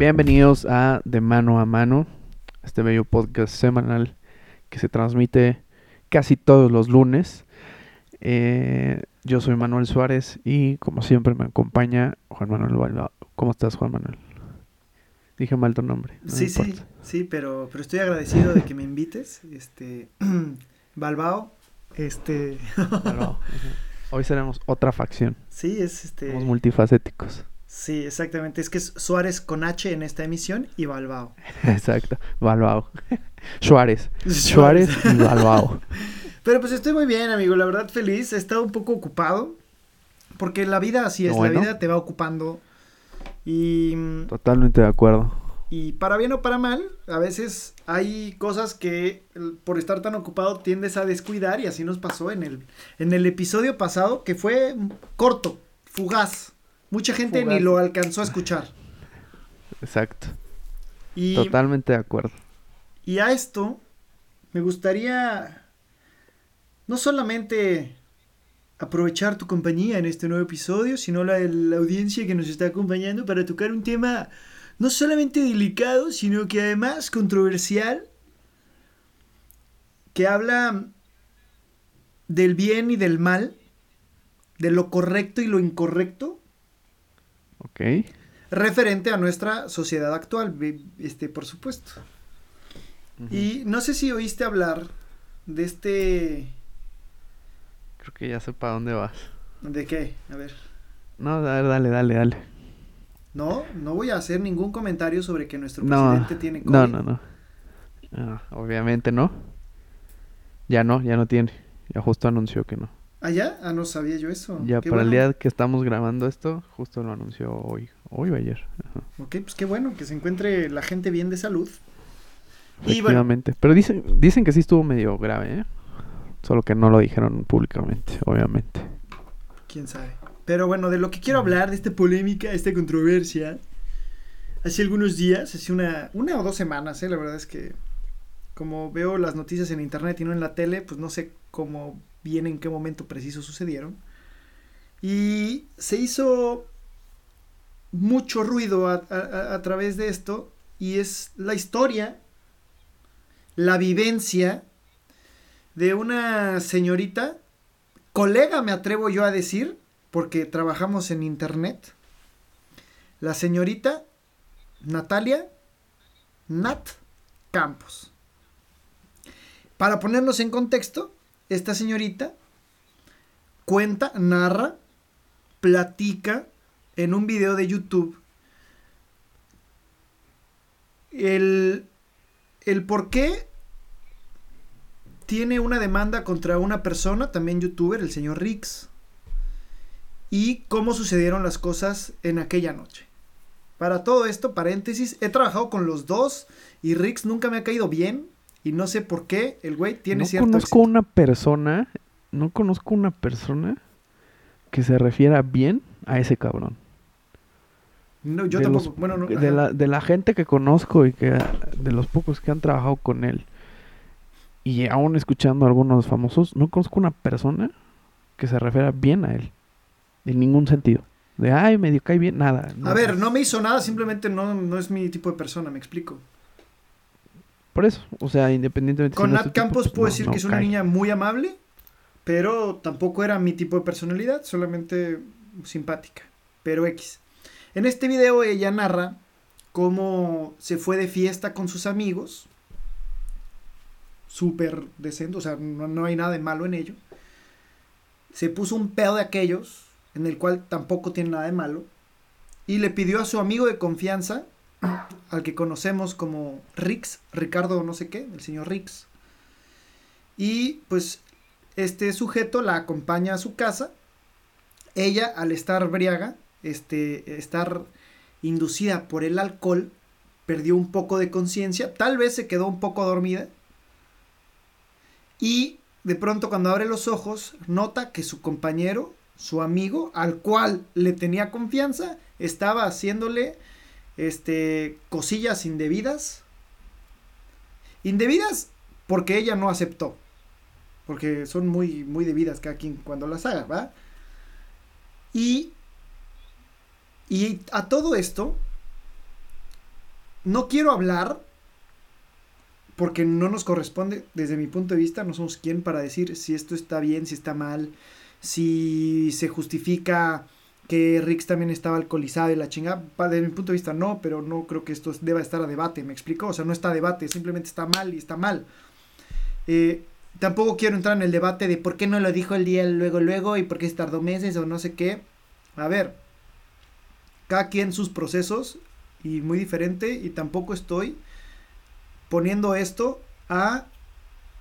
Bienvenidos a De Mano a Mano, este bello podcast semanal que se transmite casi todos los lunes. Eh, yo soy Manuel Suárez y como siempre me acompaña Juan Manuel Balbao. ¿Cómo estás, Juan Manuel? Dije mal tu nombre. no sí, sí, sí, pero, pero estoy agradecido de que me invites. Este, Balbao, este, Balbao. Hoy seremos otra facción. sí, es este, Somos multifacéticos. Sí, exactamente, es que es Suárez con H en esta emisión y Balbao. Exacto. Balbao. Suárez. Suárez y Balbao. Pero pues estoy muy bien, amigo, la verdad feliz, he estado un poco ocupado, porque la vida así es, Bueno. la vida te va ocupando y... Totalmente de acuerdo. Y para bien o para mal, a veces hay cosas que por estar tan ocupado tiendes a descuidar y así nos pasó en el, en el episodio pasado que fue corto, fugaz. Mucha gente Fugaz. ni lo alcanzó a escuchar. Exacto. Y, Totalmente de acuerdo. y a esto me gustaría no solamente aprovechar tu compañía en este nuevo episodio, sino la, la audiencia que nos está acompañando para tocar un tema no solamente delicado, sino que además controversial, que habla del bien y del mal, de lo correcto y lo incorrecto, Ok. referente a nuestra sociedad actual, este, por supuesto. Y no sé si oíste hablar de este... Creo que ya sé para dónde vas. ¿De qué? A ver. No, a ver, dale, dale, dale. No, no voy a hacer ningún comentario sobre que nuestro No, presidente tiene COVID. no, no, no. Ah, obviamente no. Ya no, ya no tiene. Ya justo anunció que no. ¿Ah, ya? Ah, no sabía yo eso. Ya Qué para el bueno. día que estamos grabando esto, justo lo anunció hoy. Hoy o ayer. Ajá. Ok, pues qué bueno que se encuentre la gente bien de salud. Y bueno, Efectivamente. Pero dicen, dicen que sí estuvo medio grave, ¿eh? Solo que no lo dijeron públicamente, obviamente. quién sabe. Pero bueno, de lo que quiero hablar, de esta polémica, esta controversia, hace algunos días, hace una, una o dos semanas, ¿eh? la verdad es que como veo las noticias en internet y no en la tele, pues no sé cómo bien en qué momento preciso sucedieron. Y se hizo mucho ruido a, a- través de esto y es la historia, la vivencia de una señorita, colega me atrevo yo a decir, porque trabajamos en internet, la señorita Natalia Nat Campos. Para ponernos en contexto, esta señorita cuenta, narra, platica en un video de YouTube el, el por qué tiene una demanda contra una persona, también youtuber, el señor Rix, y cómo sucedieron las cosas en aquella noche. Para todo esto, paréntesis, he trabajado con los dos y Rix nunca me ha caído bien y no sé por qué el güey tiene no cierto conozco éxito. una persona, no conozco una persona que se refiera bien a ese cabrón. No, yo de tampoco. los- bueno, no, de, la, de la gente que conozco y que de los pocos que han trabajado con él y aún escuchando a algunos famosos, no conozco una persona que se refiera bien a él. En ningún sentido. De, ay, medio cae bien, nada. A ver, no me hizo nada, simplemente no, no es mi tipo de persona, me explico. Por eso, o sea, independientemente. si Con no Nat tipo, Campos pues puedo no- decir no que es una cae. niña muy amable, pero tampoco era mi tipo de personalidad, solamente simpática. Pero X. En este video ella narra cómo se fue de fiesta con sus amigos. Súper decente, o sea, no, no hay nada de malo en ello. Se puso un pedo de aquellos, en el cual tampoco tiene nada de malo. Y le pidió a su amigo de confianza, al que conocemos como Rix, Ricardo no sé qué, el señor Rix. Y pues este sujeto la acompaña a su casa. Ella, al estar briaga, este, estar inducida por el alcohol, perdió un poco de conciencia, tal vez se quedó un poco dormida. Y de pronto cuando abre los ojos, nota que su compañero, su amigo, al cual le tenía confianza, estaba haciéndole este cosillas indebidas. Indebidas porque ella no aceptó. Porque son muy, muy debidas cada quien cuando las haga, ¿va? Y, y a todo esto, no quiero hablar porque no nos corresponde, desde mi punto de vista, no somos quien para decir si esto está bien, si está mal, si se justifica que Rix también estaba alcoholizado y la chingada. Desde mi punto de vista no, pero no creo que esto deba estar a debate, me explico. O sea, no está a debate, simplemente está mal y está mal. Eh, tampoco quiero entrar en el debate de por qué no lo dijo el día luego, luego y por qué se tardó meses o no sé qué. A ver, cada quien sus procesos y muy diferente y tampoco estoy poniendo esto a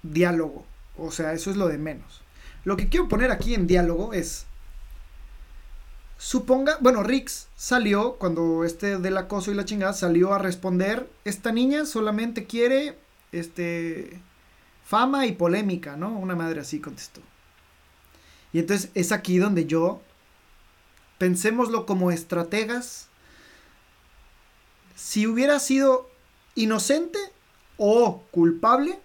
diálogo. O sea, eso es lo de menos. Lo que quiero poner aquí en diálogo es, suponga, bueno, Rix salió cuando este del acoso y la chingada salió a responder, esta niña solamente quiere, este, fama y polémica, ¿no? Una madre así contestó. Y entonces es aquí donde yo, pensémoslo como estrategas, si hubiera sido inocente o culpable,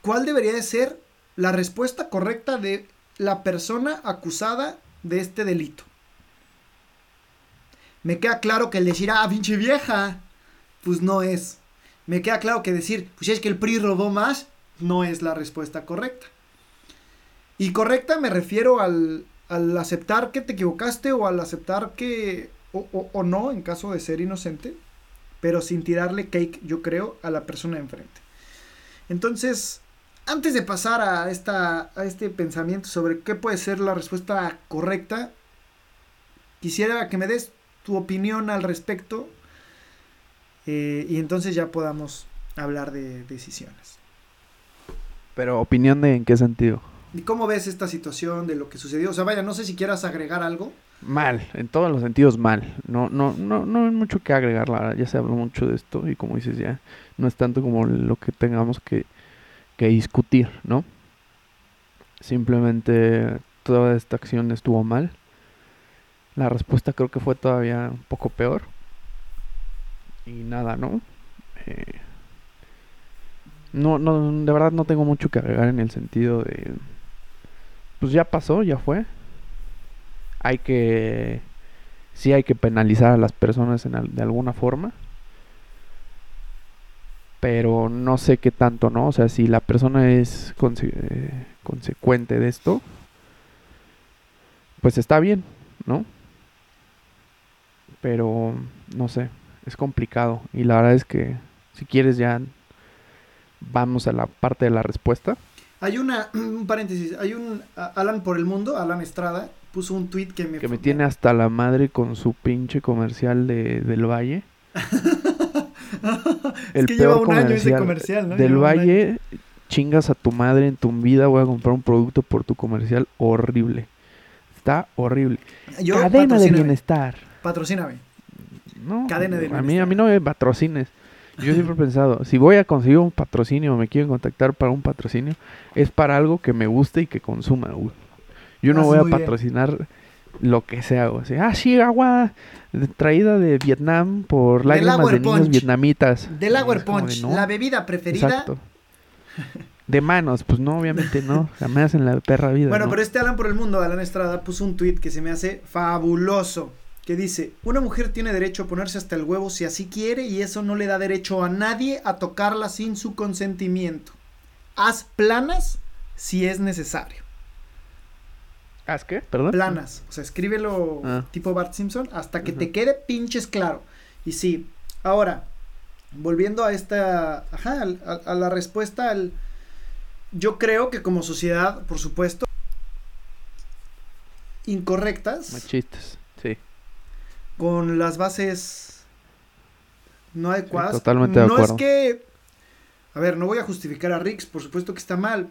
¿cuál debería de ser la respuesta correcta de la persona acusada de este delito? Me queda claro que el decir, ah, pinche vieja, pues no es. Me queda claro que decir, pues es que el PRI robó más, no es la respuesta correcta. Y correcta me refiero al, al aceptar que te equivocaste o al aceptar que, o, o no, en caso de ser inocente, pero sin tirarle cake, yo creo, a la persona de enfrente. Entonces, antes de pasar a, esta, a este pensamiento sobre qué puede ser la respuesta correcta, quisiera que me des tu opinión al respecto eh, y entonces ya podamos hablar de decisiones. Pero opinión de en qué sentido? ¿Y cómo ves esta situación de lo que sucedió? O sea, vaya, no sé si quieras agregar algo. Mal, en todos los sentidos mal. No, no, no, no hay mucho que agregar, la verdad. Ya se habló mucho de esto y como dices ya, no es tanto como lo que tengamos que, que discutir, ¿no? Simplemente toda esta acción estuvo mal. La respuesta creo que fue todavía un poco peor. Y nada, ¿no? Eh, no, no, de verdad no tengo mucho que agregar en el sentido de... Pues ya pasó, ya fue hay que sí hay que penalizar a las personas en, de alguna forma pero no sé qué tanto no o sea si la persona es eh, consecuente de esto pues está bien no pero no sé es complicado y la verdad es que si quieres ya vamos a la parte de la respuesta hay una un paréntesis hay un Alan por el mundo Alan Estrada puso un tweet que me... Que me tiene hasta la madre con su pinche comercial de, del Valle. el que lleva un año ese comercial, ¿no? Del Valle, chingas a tu madre en tu vida, voy a comprar un producto por tu comercial horrible. Está horrible. Cadena de bienestar. Patrocíname. No, Cadena de a mí, a mí no me patrocines. Yo siempre he pensado, si voy a conseguir un patrocinio o me quieren contactar para un patrocinio, es para algo que me guste y que consuma. Yo no voy a patrocinar lo que sea. O sea, ah, sí, agua traída de Vietnam por lágrimas de niños vietnamitas. Del Agua Punch, la bebida preferida. Exacto. De manos, pues no, obviamente no, jamás en la perra vida. Bueno, pero este Alan por el mundo, Alan Estrada, puso un tweet que se me hace fabuloso. Que dice, una mujer tiene derecho a ponerse hasta el huevo si así quiere y eso no le da derecho a nadie a tocarla sin su consentimiento. Haz planas si es necesario. ¿Haz qué? Perdón. Planas. O sea, escríbelo ah. tipo Bart Simpson hasta que te quede pinches claro. Y sí. Ahora, volviendo a esta. Ajá, a, la respuesta al. Yo creo que como sociedad, por supuesto, incorrectas. Machistas, sí. Con las bases no adecuadas. totalmente de acuerdo. No es que. A ver, no voy a justificar a Rix, por supuesto que está mal.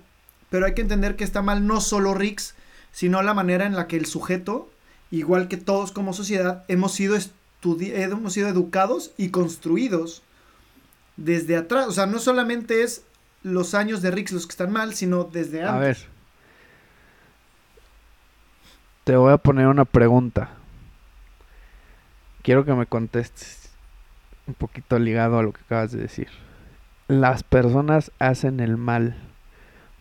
Pero hay que entender que está mal no solo Rix, sino la manera en la que el sujeto, igual que todos como sociedad, hemos sido, hemos sido educados y construidos desde atrás. O sea, no solamente es los años de Rix los que están mal, sino desde antes. A ver. Te voy a poner una pregunta. Quiero que me contestes un poquito ligado a lo que acabas de decir. Las personas hacen el mal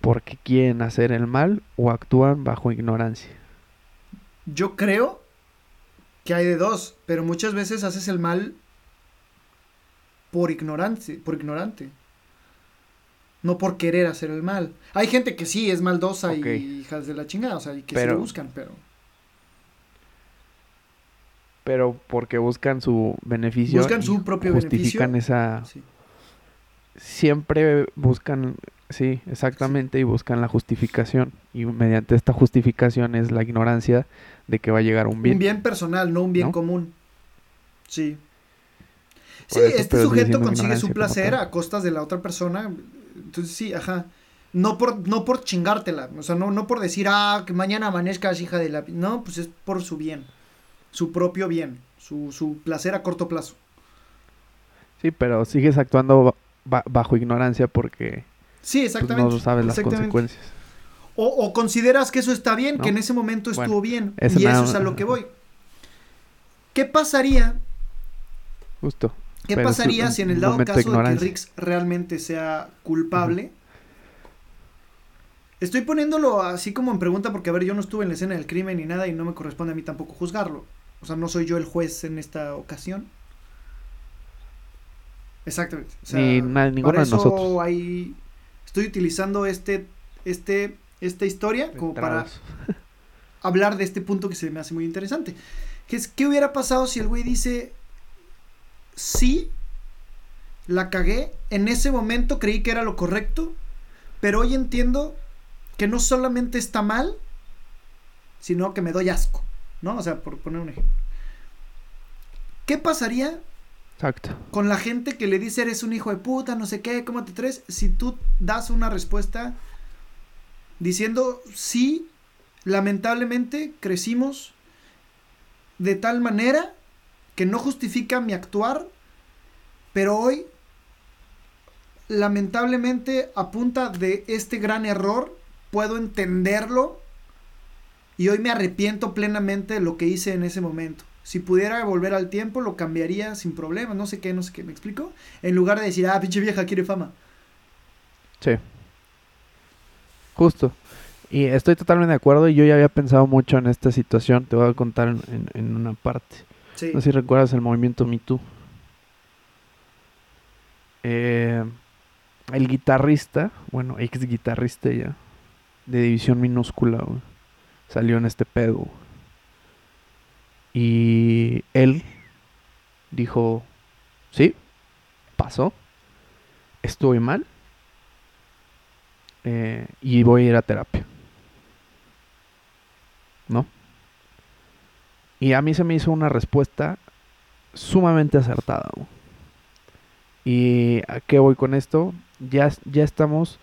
porque quieren hacer el mal o actúan bajo ignorancia? Yo creo que hay de dos, pero muchas veces haces el mal por ignorante, por ignorante. No por querer hacer el mal. Hay gente que sí es maldosa y hijas de la chingada, o sea, y que Pero- lo buscan, pero. Pero porque buscan su beneficio. Buscan su propio justifican beneficio. esa. Sí. Siempre buscan. Sí, exactamente. Y buscan la justificación. Y mediante esta justificación es la ignorancia de que va a llegar un bien. Un bien personal, no un bien ¿No? común. Sí. Sí, Por este sujeto consigue su placer a costas de la otra persona. Entonces sí, ajá. No por, no por chingártela. O sea, no, no por decir, ah, que mañana amanezcas hija de la... No, pues es por su bien. Su propio bien. Su, su placer a corto plazo. Sí, pero sigues actuando ba- bajo ignorancia porque Sí, pues, exactamente. no sabes las exactamente. consecuencias. O, o consideras que eso está bien, ¿No? que en ese momento estuvo bien. eso y nada- eso es a lo que voy. ¿Qué pasaría Justo. ¿Qué pasaría si en el dado de caso de que. Rix realmente sea culpable? Estoy poniéndolo así como en pregunta porque, a ver, yo no estuve en la escena del crimen ni nada y no me corresponde a mí tampoco juzgarlo. O sea, no soy yo el juez en esta ocasión. Exactamente. O sea, Ni na- ninguno para de eso nosotros. hay- Estoy utilizando este, este, esta historia como para hablar de este punto que se me hace muy interesante. Que es, ¿qué hubiera pasado si el güey dice, sí, la cagué, en ese momento creí que era lo correcto, pero hoy entiendo que no solamente está mal, sino que me doy asco, ¿no? O sea, por poner un ejemplo. ¿Qué pasaría Exacto. con la gente que le dice eres un hijo de puta, no sé qué, cómo te tres, si tú das una respuesta diciendo sí, lamentablemente crecimos de tal manera que no justifica mi actuar, pero hoy lamentablemente a punta de este gran error puedo entenderlo y hoy me arrepiento plenamente de lo que hice en ese momento. Si pudiera volver al tiempo, lo cambiaría sin problema, no sé qué, no sé qué, ¿me explico? En lugar de decir, ah, pinche vieja quiere fama. Sí. Justo. Y estoy totalmente de acuerdo y yo ya había pensado mucho en esta situación. Te voy a contar en, en- en una parte. Sí. No sé si recuerdas el movimiento Me Too. Eh, el guitarrista, bueno, ex guitarrista ya, de división minúscula, güey, salió en este pedo. Y él dijo, sí, pasó, estuve mal eh, y voy a ir a terapia. ¿No? Y a mí se me hizo una respuesta sumamente acertada. ¿Y a qué voy con esto? Ya, ya estamos,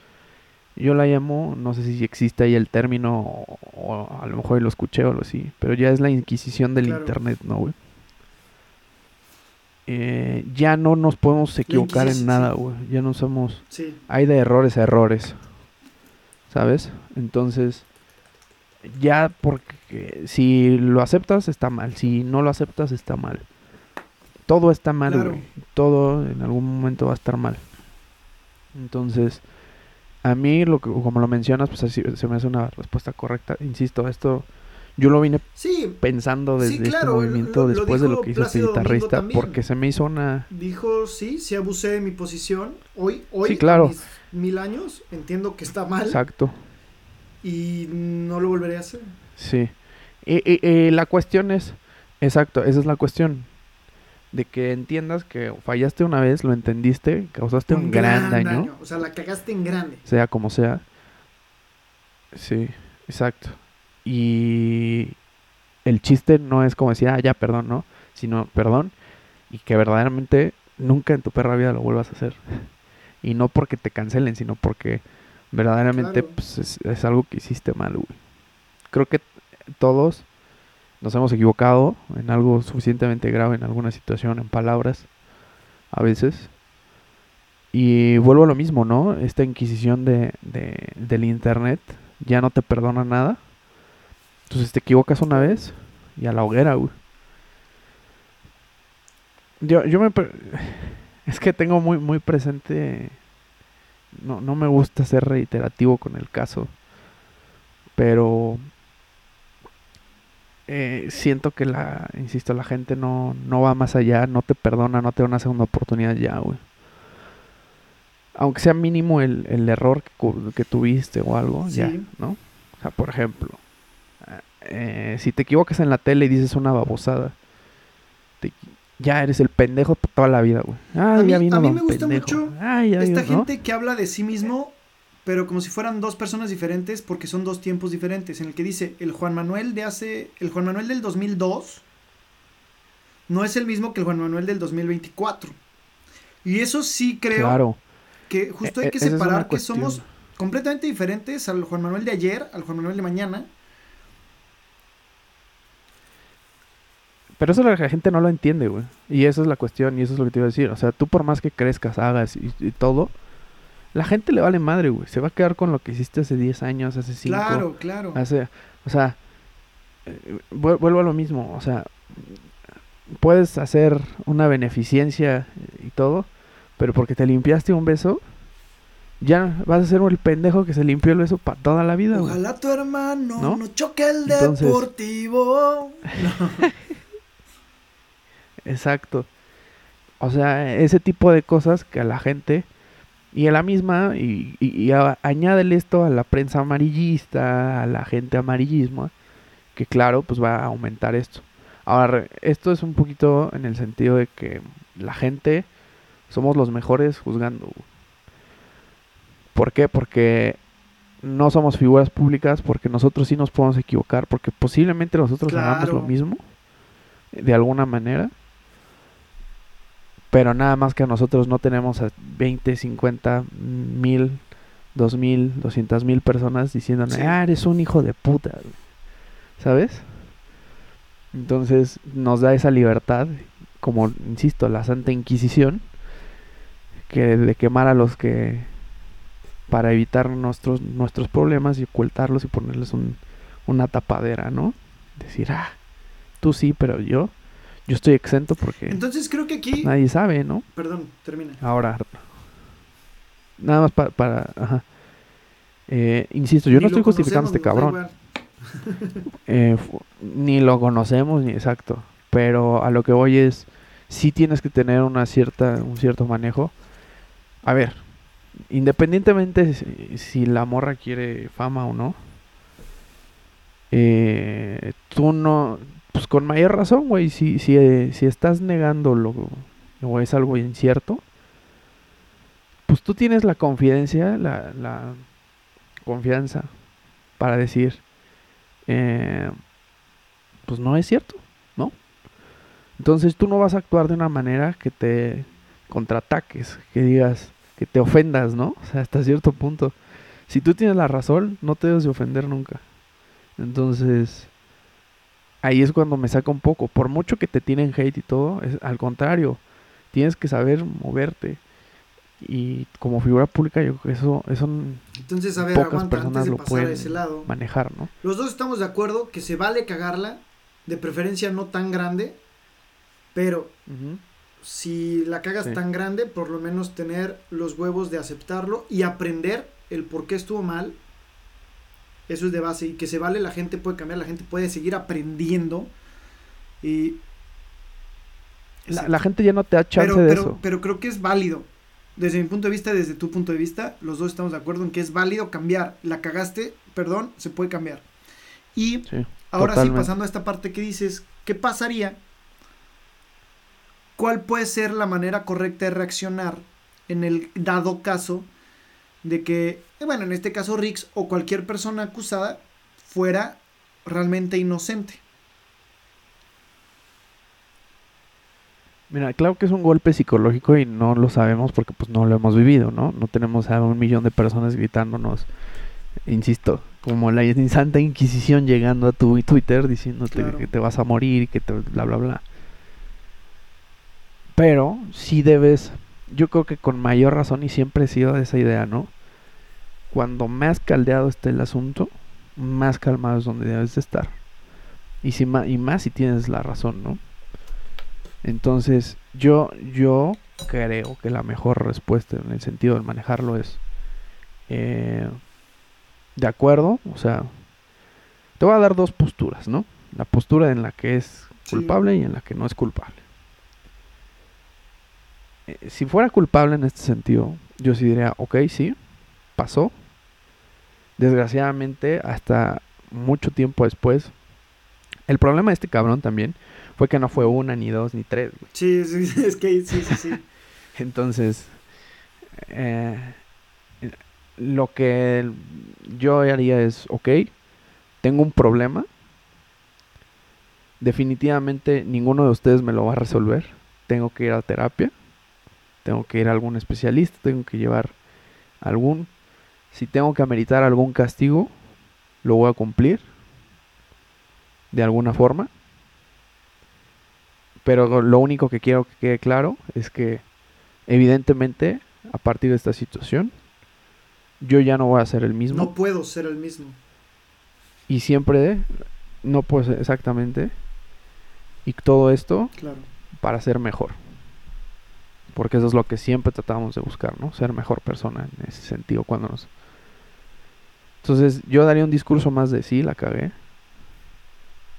yo la llamo, no sé si existe ahí el término, o, o a lo mejor lo escuché o algo así, pero ya es la inquisición del Claro. Internet, ¿no, güey? Eh, ya no nos podemos equivocar en nada, sí. güey. Ya no somos... Sí. Hay de errores a errores. ¿Sabes? Entonces, ya porque si lo aceptas está mal, si no lo aceptas está mal. Todo está mal, Claro. güey. Todo en algún momento va a estar mal. Entonces, a mí, lo que, como lo mencionas, pues así se me hace una respuesta correcta. Insisto, esto yo lo vine Sí, pensando Sí, desde este movimiento lo- lo después de lo que hizo este Plácido guitarrista, porque se me hizo una... dijo, sí, sí abusé de mi posición. Hoy, hoy, Sí, claro. mis mil años, entiendo que está mal Exacto. y no lo volveré a hacer. Sí. Y la cuestión es, exacto, esa es la cuestión. De que entiendas que fallaste una vez, lo entendiste, causaste un, gran, daño, O sea, la cagaste en grande. sea como sea. Sí, exacto. Y el chiste no es como decir, ah, ya, perdón, ¿no? Sino, perdón, y que verdaderamente nunca en tu perra vida lo vuelvas a hacer. Y no porque te cancelen, sino porque verdaderamente Claro. pues, es, es algo que hiciste mal, güey. Creo que todos nos hemos equivocado en algo suficientemente grave, en alguna situación, en palabras, a veces. Y vuelvo a lo mismo, ¿no? Esta inquisición de, de- del internet ya no te perdona nada. Entonces te equivocas una vez y a la hoguera. Yo, yo me... Es que tengo muy, muy presente... No, no me gusta ser reiterativo con el caso. Pero... eh, eh, siento que la, insisto, la gente no, no va más allá, no te perdona, no te da una segunda oportunidad ya, güey. Aunque sea mínimo el, el error que, tuviste o algo, ya. ¿no? O sea, por ejemplo, eh, si te equivocas en la tele y dices una babosada, te- ya eres el pendejo toda la vida, güey. Ah, A mí- ya vino a mí me gusta pendejo. mucho Ay, ya Esta vino, ¿no? gente que habla de sí mismo, pero como si fueran dos personas diferentes, porque son dos tiempos diferentes. En el que dice, el Juan Manuel de hace. El Juan Manuel del 2002 no es el mismo que el Juan Manuel del 2024. Y eso sí creo Claro. que justo hay e- que es separar que somos completamente diferentes al Juan Manuel de ayer, al Juan Manuel de mañana. Pero eso la gente no lo entiende, güey. Y esa es la cuestión, y eso es lo que te iba a decir. O sea, tú por más que crezcas, hagas y, y todo, la gente le vale madre, güey. Se va a quedar con lo que hiciste hace 10 años, hace 5. Claro, claro. Hace, o sea, eh, vuel- vuelvo a lo mismo. O sea, puedes hacer una beneficencia y todo, pero porque te limpiaste un beso, ya vas a ser el pendejo que se limpió el beso para toda la vida, güey. Ojalá tu hermano ¿No? no, choque el Entonces- deportivo. Exacto. O sea, ese tipo de cosas que a la gente y a la misma y, y, y a- añádele esto a la prensa amarillista, a la gente amarillismo, que claro, pues va a aumentar esto. Ahora, esto es un poquito en el sentido de que la gente somos los mejores juzgando. ¿Por qué? Porque no somos figuras públicas, porque nosotros sí nos podemos equivocar, porque posiblemente nosotros hagamos lo mismo de alguna manera. Pero nada más que a nosotros no tenemos a 20, 50, mil, dos mil, doscientas mil personas diciéndome, Sí. ah, eres un hijo de puta. güey". ¿Sabes? Entonces nos da esa libertad, como insisto, la Santa Inquisición, que de quemar a los que para evitar nuestros nuestros problemas y ocultarlos y ponerles un, una tapadera, ¿no? Decir, ah, tú sí, pero yo, yo estoy exento porque Entonces creo que aquí. nadie sabe, ¿no? Perdón, termina. Ahora, nada más pa- para, ajá. Eh, insisto, yo Ni no estoy justificando a este cabrón. Eh, ni lo conocemos, ni exacto. Pero a lo que voy es, sí tienes que tener una cierta, un cierto manejo. A ver, independientemente si, si la morra quiere fama o no, eh, tú no, pues con mayor razón, güey, si, si, eh, si estás negando lo, o es algo incierto, pues tú tienes la confidencia, la, la confianza para decir, eh, pues no es cierto, ¿no? Entonces tú no vas a actuar de una manera que te contraataques, que digas, que te ofendas, ¿no? O sea, hasta cierto punto. Si tú tienes la razón, no te debes de ofender nunca. Entonces, ahí es cuando me saca un poco. Por mucho que te tienen hate y todo, es al contrario, tienes que saber moverte. Y como figura pública, yo creo que eso, eso Entonces, a ver, pocas aguanta, personas lo a pueden ese lado. manejar, ¿no? Los dos estamos de acuerdo que se vale cagarla, de preferencia no tan grande, pero si la cagas Sí. tan grande, por lo menos tener los huevos de aceptarlo y aprender el por qué estuvo mal. Eso es de base y que se vale, la gente puede cambiar, la gente puede seguir aprendiendo y La, la gente ya no te da chance pero, de pero, eso. pero creo que es válido. Desde mi punto de vista, desde tu punto de vista, los dos estamos de acuerdo en que es válido cambiar. La cagaste, perdón, se puede cambiar. Y Sí, ahora totalmente. sí, pasando a esta parte que dices, ¿qué pasaría? ¿Cuál puede ser la manera correcta de reaccionar en el dado caso de que, eh, bueno, en este caso Rix o cualquier persona acusada fuera realmente inocente? Mira, claro que es un golpe psicológico y no lo sabemos porque pues no lo hemos vivido, ¿no? No tenemos a un millón de personas gritándonos, insisto, como la Santa Inquisición llegando a tu Twitter diciéndote Claro. que te vas a morir y que te bla bla bla. Pero sí debes, yo creo que con mayor razón y siempre he sido de esa idea, ¿no? Cuando más caldeado esté el asunto, más calmado es donde debes de estar. Y, si y más si tienes la razón, ¿no? Entonces, yo, yo creo que la mejor respuesta en el sentido de manejarlo es eh, de acuerdo, o sea, te voy a dar dos posturas, ¿no? La postura en la que es Sí. culpable y en la que no es culpable. Eh, si fuera culpable en este sentido, yo sí diría, ok, sí, pasó. Desgraciadamente, hasta mucho tiempo después, el problema de este cabrón también fue que no fue una, ni dos, ni tres. güey. Sí, sí, sí, es que sí, sí, sí. Entonces, eh, lo que yo haría es, ok, tengo un problema. Definitivamente ninguno de ustedes me lo va a resolver. Tengo que ir a terapia. Tengo que ir a algún especialista. Tengo que llevar algún... Si tengo que ameritar algún castigo, lo voy a cumplir. De alguna forma. Pero lo único que quiero que quede claro es que evidentemente a partir de esta situación yo ya no voy a ser el mismo No puedo ser el mismo. y siempre no puedo ser exactamente y todo esto Claro. para ser mejor porque eso es lo que siempre tratamos de buscar no ser mejor persona en ese sentido cuando nos entonces yo daría un discurso más de sí la cagué.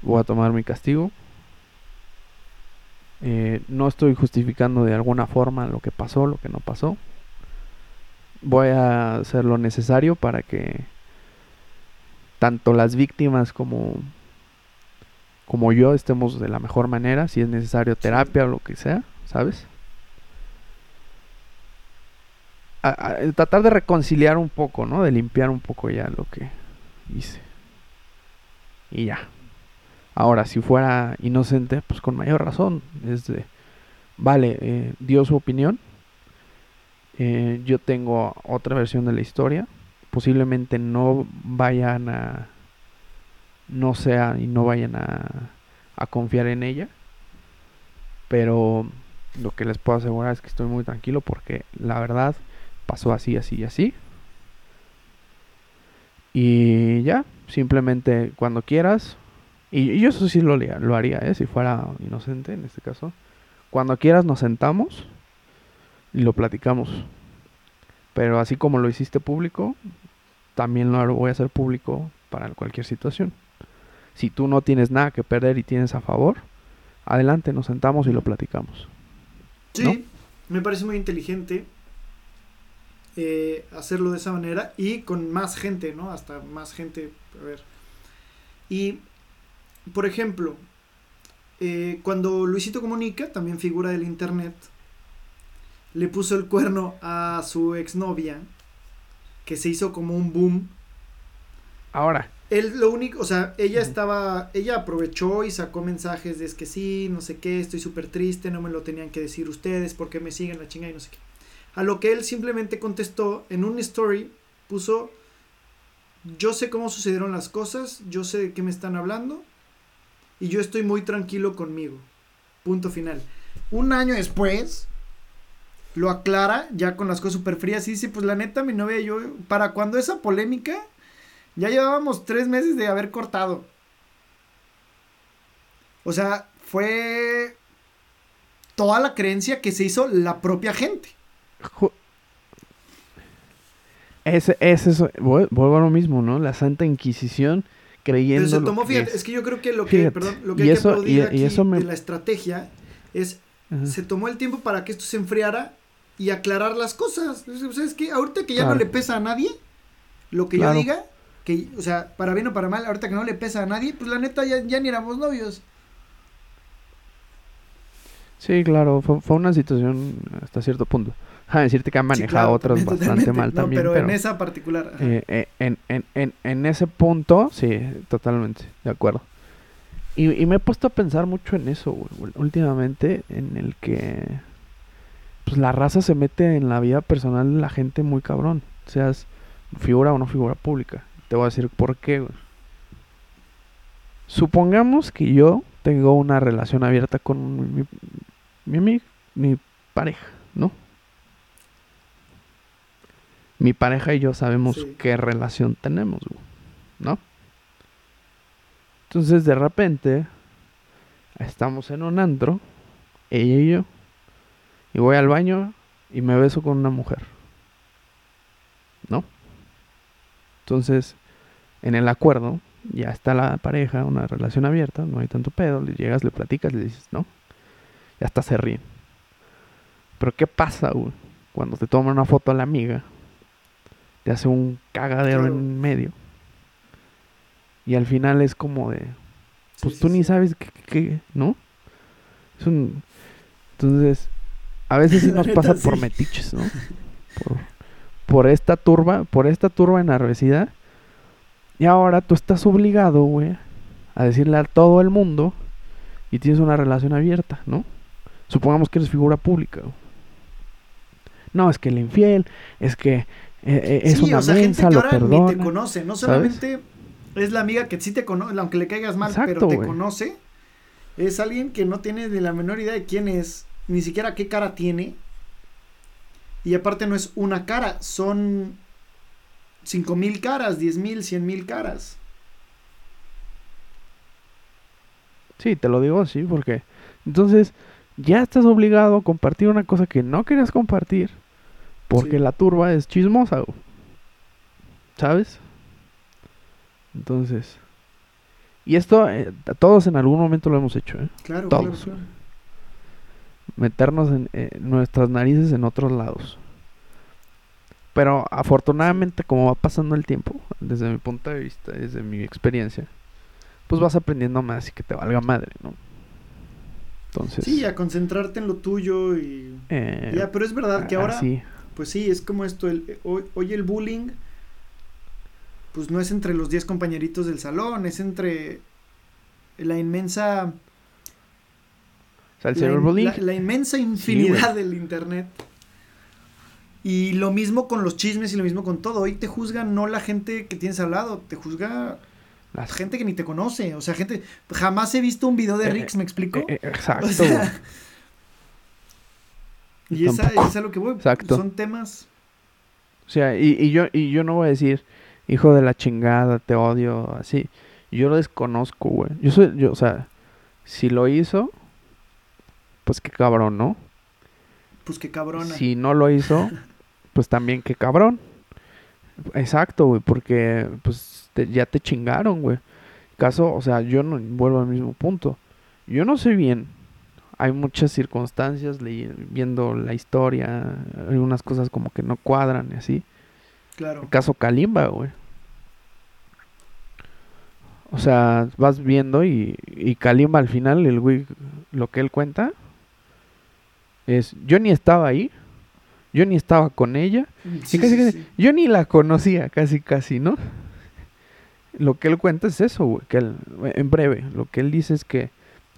Voy a tomar mi castigo Eh, no estoy justificando de alguna forma lo que pasó lo que no pasó. Voy a hacer lo necesario para que tanto las víctimas como como yo estemos de la mejor manera, si es necesario terapia o lo que sea, ¿sabes? Tratar de reconciliar un poco, ¿no? De limpiar un poco ya lo que hice. Y ya. Ahora, si fuera inocente, pues con mayor razón. Es vale, eh, dio su opinión. Eh, yo tengo otra versión de la historia. Posiblemente no vayan a. No sea y no vayan a, a confiar en ella. Pero lo que les puedo asegurar es que estoy muy tranquilo porque la verdad pasó así, así y así. Y ya, simplemente cuando quieras. Y, y yo eso sí lo, haría- lo haría, ¿eh? si fuera inocente en este caso. Cuando quieras nos sentamos y lo platicamos. Pero así como lo hiciste público, también lo voy a hacer público para cualquier situación. Si tú no tienes nada que perder y tienes a favor, adelante, nos sentamos y lo platicamos. Sí, ¿No? me parece muy inteligente eh, hacerlo de esa manera y con más gente, ¿no? Hasta más gente, a ver. Y, por ejemplo, eh, cuando Luisito Comunica, también figura del internet, le puso el cuerno a su exnovia, que se hizo como un boom. Ahora, Él lo único, o sea, ella estaba, ella aprovechó y sacó mensajes de es que sí, no sé qué, estoy súper triste, no me lo tenían que decir ustedes, porque me siguen la chinga y no sé qué. A lo que él simplemente contestó en un story, puso, yo sé cómo sucedieron las cosas, yo sé de qué me están hablando, y yo estoy muy tranquilo conmigo. Punto final. Un año después, lo aclara ya con las cosas súper frías y dice, pues la neta, mi novia y yo, para cuando esa polémica, ya llevábamos tres meses de haber cortado. O sea, fue toda la creencia que se hizo la propia gente. Ese, ese es, vu- vuelvo a lo mismo, ¿no? La Santa Inquisición creyendo Pero se tomó, fíjate, es. es. que yo creo que lo que, Fíjate, perdón, lo que y hay eso- que aplaudir y- y aquí eso me- de la estrategia es, Ajá. se tomó el tiempo para que esto se enfriara y aclarar las cosas. O sea, es que ahorita que ya Claro. no le pesa a nadie, lo que Claro. yo diga, que, o sea, para bien o para mal, ahorita que no le pesa a nadie, pues la neta ya, ya ni éramos novios. Sí, claro, fue, fue una situación hasta cierto punto. A decirte que han Sí, manejado claro, otras también, bastante mal No, también, pero, pero, en esa particular. eh, eh, en, en, en, en ese punto, sí, totalmente, de acuerdo. Y, y me he puesto a pensar mucho en eso, güey, últimamente, en el que pues la raza se mete en la vida personal de la gente muy cabrón, seas figura o no figura pública. Te voy a decir por qué, güey. Supongamos que yo tengo una relación abierta con mi, mi, mi, mi pareja, ¿no? Mi pareja y yo sabemos Sí. qué relación tenemos, güey, ¿no? Entonces de repente estamos en un antro, ella y yo, y voy al baño y me beso con una mujer, ¿no? Entonces, en el acuerdo, ya está la pareja, una relación abierta, no hay tanto pedo, le llegas, le platicas, le dices, ¿no? Ya hasta se ríen. Pero ¿qué pasa, güey? Cuando te toma una foto a la amiga, te hace un cagadero Claro. en medio. Y al final es como de, pues Sí, tú sí, ni sí. sabes qué, ¿no? Es un... Entonces, a veces sí nos pasa por metiches, ¿no? Por, por esta turba, por esta turba enardecida. Y ahora tú estás obligado, güey, a decirle a todo el mundo y tienes una relación abierta, ¿no? Supongamos que eres figura pública. güey. No, es que el infiel, es que eh, eh, es Sí, una o sea, gente que ahora ni te conoce. No ¿sabes? solamente es la amiga que sí te conoce, aunque le caigas mal, Exacto, pero te conoce. Es alguien que no tiene ni la menor idea de quién es, ni siquiera qué cara tiene. Y aparte no es una cara, son cinco mil caras, diez mil, cien mil caras. Sí, te lo digo así porque entonces ya estás obligado a compartir una cosa que no querías compartir porque Sí. la turba es chismosa, güey. ¿sabes? Entonces, y esto eh, todos en algún momento lo hemos hecho, ¿eh? Claro, Todos. claro, claro. meternos en eh, nuestras narices en otros lados. Pero afortunadamente como va pasando el tiempo, desde mi punto de vista, desde mi experiencia, pues vas aprendiendo más y que te valga madre, ¿no? Entonces, Sí, a concentrarte en lo tuyo y... eh, Ya, pero es verdad que ahora... así, Pues sí, es como esto, el, eh, hoy, hoy el bullying, pues no es entre los 10 compañeritos del salón, es entre la inmensa... o sea, el la, in- cyberbullying, la- la inmensa infinidad del internet. Y lo mismo con los chismes y lo mismo con todo. Hoy te juzga no la gente que tienes al lado, te juzga las- gente que ni te conoce. O sea, gente... Jamás he visto un video de Eh, Rix, ¿me explico? eh, exacto. O sea, güey. Y esa, es a lo que voy. Exacto. Son temas... O sea, y, y yo y yo no voy a decir, hijo de la chingada, te odio, así. Yo lo desconozco, güey. Yo soy, yo, o sea, si lo hizo, pues qué cabrón, ¿no? Pues que cabrona. Si no lo hizo, pues también qué cabrón. Exacto, güey, porque pues te- ya te chingaron, güey. Caso, o sea, yo no vuelvo al mismo punto. Yo no sé bien. Hay muchas circunstancias viendo la historia, algunas cosas como que no cuadran y así. Claro. El caso Kalimba, güey. O sea, vas viendo y, y Kalimba al final, el güey, lo que él cuenta es, yo ni estaba ahí, yo ni estaba con ella, Sí, y casi, sí, yo ni la conocía, casi, casi, ¿no? Lo que él cuenta es eso, güey, que él- en breve, lo que él dice es que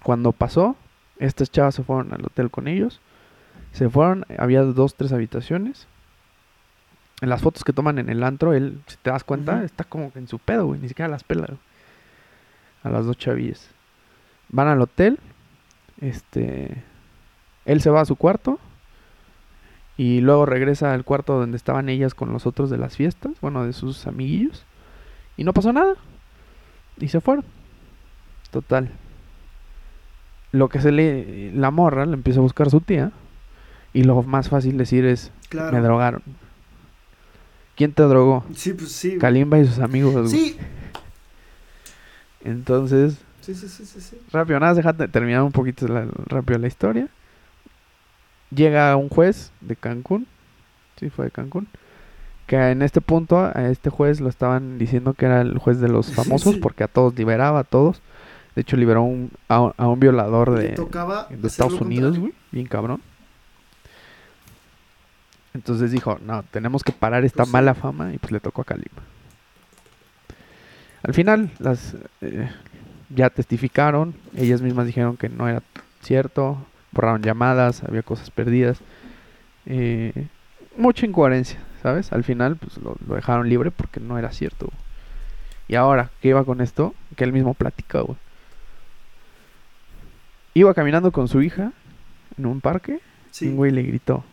cuando pasó, estas chavas se fueron al hotel con ellos, se fueron, había dos, tres habitaciones. En las fotos que toman en el antro, él, si te das cuenta, está como en su pedo, güey, ni siquiera las pela, güey. A las dos chavillas. Van al hotel, este, él se va a su cuarto, y luego regresa al cuarto donde estaban ellas con los otros de las fiestas, bueno, de sus amiguillos. Y no pasó nada. Y se fueron. Total. Lo que se le... La morra le empieza a buscar a su tía. Y lo más fácil decir es, Claro. me drogaron. ¿Quién te drogó? Sí, pues sí. Kalimba y sus amigos. güey. Sí. Entonces, Sí, sí, sí, sí, sí. rápido, nada, déjate terminar un poquito la, rápido la historia. Llega un juez de Cancún, sí fue de Cancún, que en este punto a este juez lo estaban diciendo que era el juez de los famosos Sí. porque a todos liberaba, a todos. De hecho liberó un- a, un- a un violador de, Estados Unidos, güey, bien cabrón. Entonces dijo, no, tenemos que parar esta Pues mala fama y pues le tocó a Kalimba. Al final, las eh, ya testificaron, ellas mismas dijeron que no era cierto, borraron llamadas, había cosas perdidas. eh, mucha incoherencia, ¿sabes? Al final, pues lo, lo dejaron libre porque no era cierto. Y ahora, ¿qué iba con esto? Que él mismo platica, güey. Iba caminando con su hija en un parque y Sí, un güey le gritó,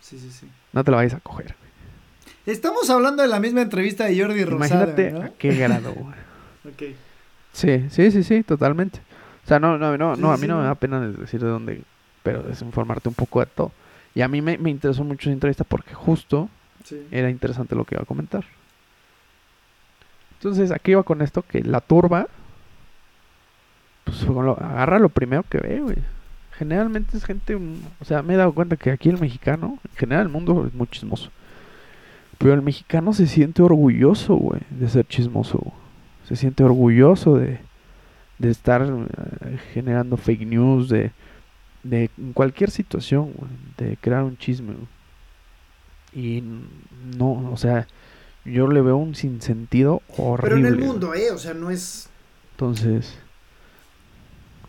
sí, sí, sí. no te la vayas a coger. Estamos hablando de la misma entrevista de Jordi Rosada, Imagínate ¿no? a qué grado, güey. Ok. Sí, sí, sí, sí, totalmente. O sea, no, no, no, Sí, no a sí, mí no me da pena decir de dónde, pero es informarte un poco de todo. Y a mí me, me interesó mucho esa entrevista porque justo Sí. era interesante lo que iba a comentar. Entonces, aquí iba con esto que la turba, pues lo, agarra lo primero que ve, güey. Generalmente es gente, mm, o sea, me he dado cuenta que aquí el mexicano, en general el mundo es muy chismoso. Pero el mexicano se siente orgulloso, güey, de ser chismoso. Se siente orgulloso de, de estar eh, generando fake news, de, de cualquier situación, güey, de crear un chisme. Y no, o sea, yo le veo un sinsentido horrible. Pero en el mundo, ¿eh? O sea, no es... Entonces...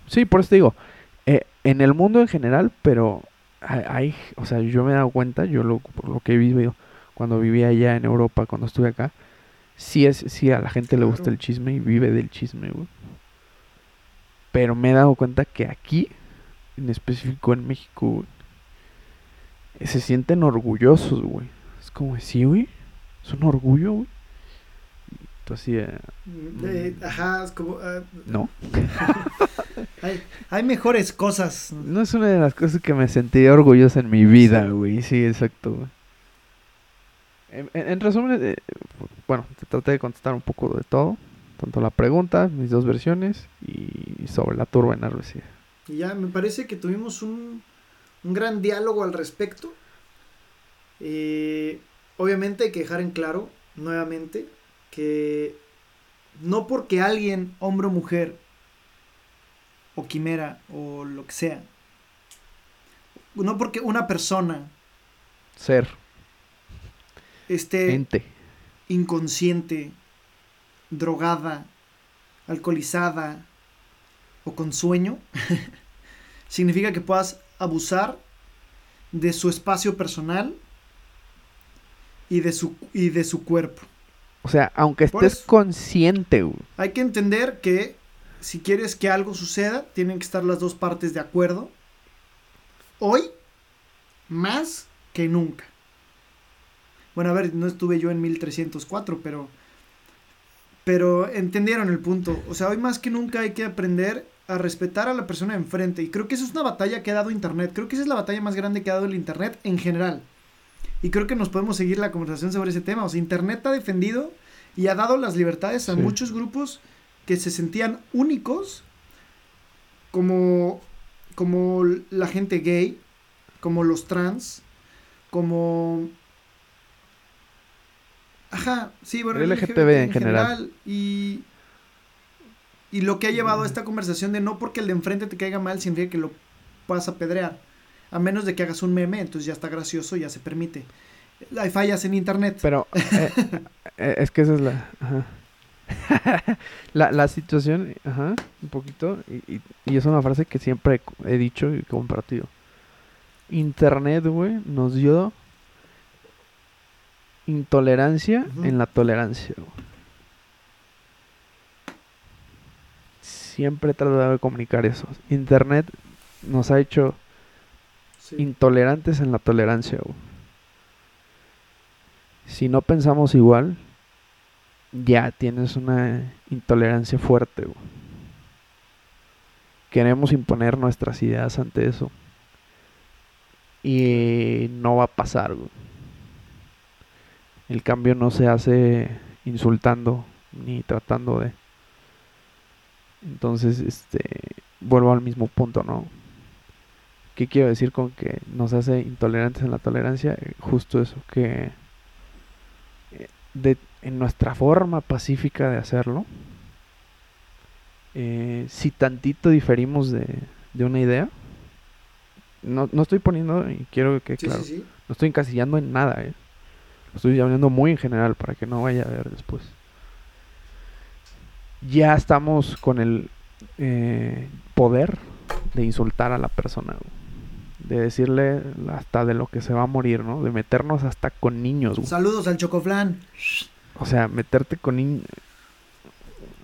Sí, por eso te digo, eh, en el mundo en general, pero hay, o sea, yo me he dado cuenta, yo lo, por lo que he vivido cuando vivía allá en Europa, cuando estuve acá, sí, es, sí a la gente le gusta el chisme y vive del chisme, güey. Pero me he dado cuenta que aquí, en específico en México, se sienten orgullosos, güey. Es como, sí, güey, es un orgullo, güey. Así, eh, ajá, es como... Ah, no. hay, hay, mejores cosas. No es una de las cosas que me sentí orgulloso en mi vida, güey. Sí, exacto, güey. En, resumen, eh, bueno, te traté de contestar un poco de todo. Tanto la pregunta, mis dos versiones, y sobre la turba enardecida. Y ya, me parece que tuvimos un, un gran diálogo al respecto. Eh, obviamente hay que dejar en claro, nuevamente, que no porque alguien, hombre o mujer, o quimera, o lo que sea, no porque una persona, ser, esté inconsciente, drogada, alcoholizada o con sueño, significa que puedas abusar de su espacio personal y de su, y de su cuerpo. O sea, aunque estés consciente. Hay que entender que si quieres que algo suceda, tienen que estar las dos partes de acuerdo. Hoy, más que nunca. Bueno, a ver, no estuve yo en 1304, pero pero entendieron el punto. O sea, hoy más que nunca hay que aprender a respetar a la persona enfrente. Y creo que esa es una batalla que ha dado Internet. Creo que esa es la batalla más grande que ha dado el Internet en general. Y creo que nos podemos seguir la conversación sobre ese tema. O sea, Internet ha defendido y ha dado las libertades a muchos grupos que se sentían únicos, como, como la gente gay, como los trans, como Ajá, sí, bueno, el LGTB en, general. Y, y lo que ha llevado a esta conversación de no porque el de enfrente te caiga mal significa que lo puedas apedrear. A menos de que hagas un meme, entonces ya está gracioso, ya se permite. Hay fallas en internet. Pero eh, eh, es que esa es la... la, la situación, ajá, un poquito, y, y, es una frase que siempre he dicho y compartido. Internet, güey, nos dio intolerancia en la tolerancia. Siempre he tratado de comunicar eso. Internet nos ha hecho intolerantes en la tolerancia. Si no pensamos igual, ya tienes una intolerancia fuerte. Queremos imponer nuestras ideas ante eso. Y no va a pasar. El cambio no se hace insultando ni tratando de. Entonces, este, vuelvo al mismo punto, ¿no? ¿Qué quiero decir con que nos hace intolerantes en la tolerancia? Justo eso, que eh, de, en nuestra forma pacífica de hacerlo, eh, si tantito diferimos de, de una idea, no, no, estoy poniendo, y quiero que, claro, no estoy encasillando en nada, ¿eh? Estoy hablando muy en general para que no vaya a ver después. Ya estamos con el eh, poder de insultar a la persona, de decirle hasta de lo que se va a morir, ¿no? De meternos hasta con niños. Saludos al chocoflan. O sea, meterte con niños.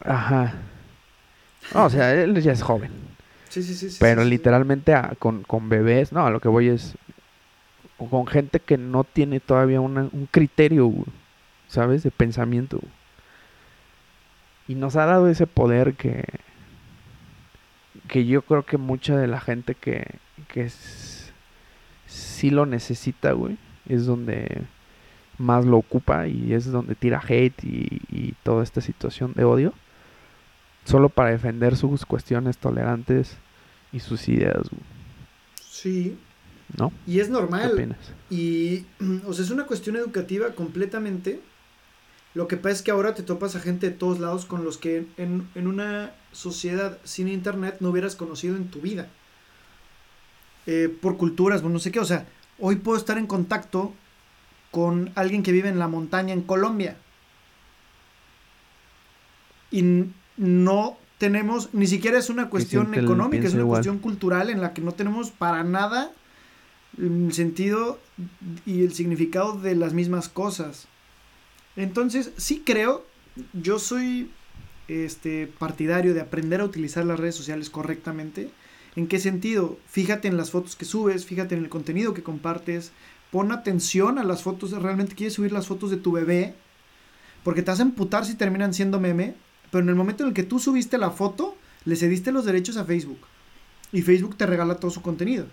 Ajá. o sea, él ya es joven. Sí, sí, sí. Pero literalmente con, con bebés, no, a lo que voy es con gente que no tiene todavía un criterio, ¿sabes? De pensamiento. Y nos ha dado ese poder que, que yo creo que mucha de la gente que, que sí lo necesita, güey, es donde más lo ocupa y es donde tira hate y, y toda esta situación de odio. Solo para defender sus cuestiones tolerantes y sus ideas, güey. Sí. ¿no? Y es ¿Qué normal. Y, o sea, es una cuestión educativa completamente. Lo que pasa es que ahora te topas a gente de todos lados con los que en, en una sociedad sin internet no hubieras conocido en tu vida. Eh, por culturas, bueno, no sé qué. O sea, hoy puedo estar en contacto con alguien que vive en la montaña en Colombia. Y no tenemos, ni siquiera es una cuestión económica, es una igual. cuestión cultural en la que no tenemos para nada el sentido y el significado de las mismas cosas. Entonces, sí creo, yo soy este partidario de aprender a utilizar las redes sociales correctamente. ¿En qué sentido? Fíjate en las fotos que subes, fíjate en el contenido que compartes, pon atención a las fotos, realmente quieres subir las fotos de tu bebé, porque te vas a emputar si terminan siendo meme, pero en el momento en el que tú subiste la foto, le cediste los derechos a Facebook y Facebook te regala todo su contenido.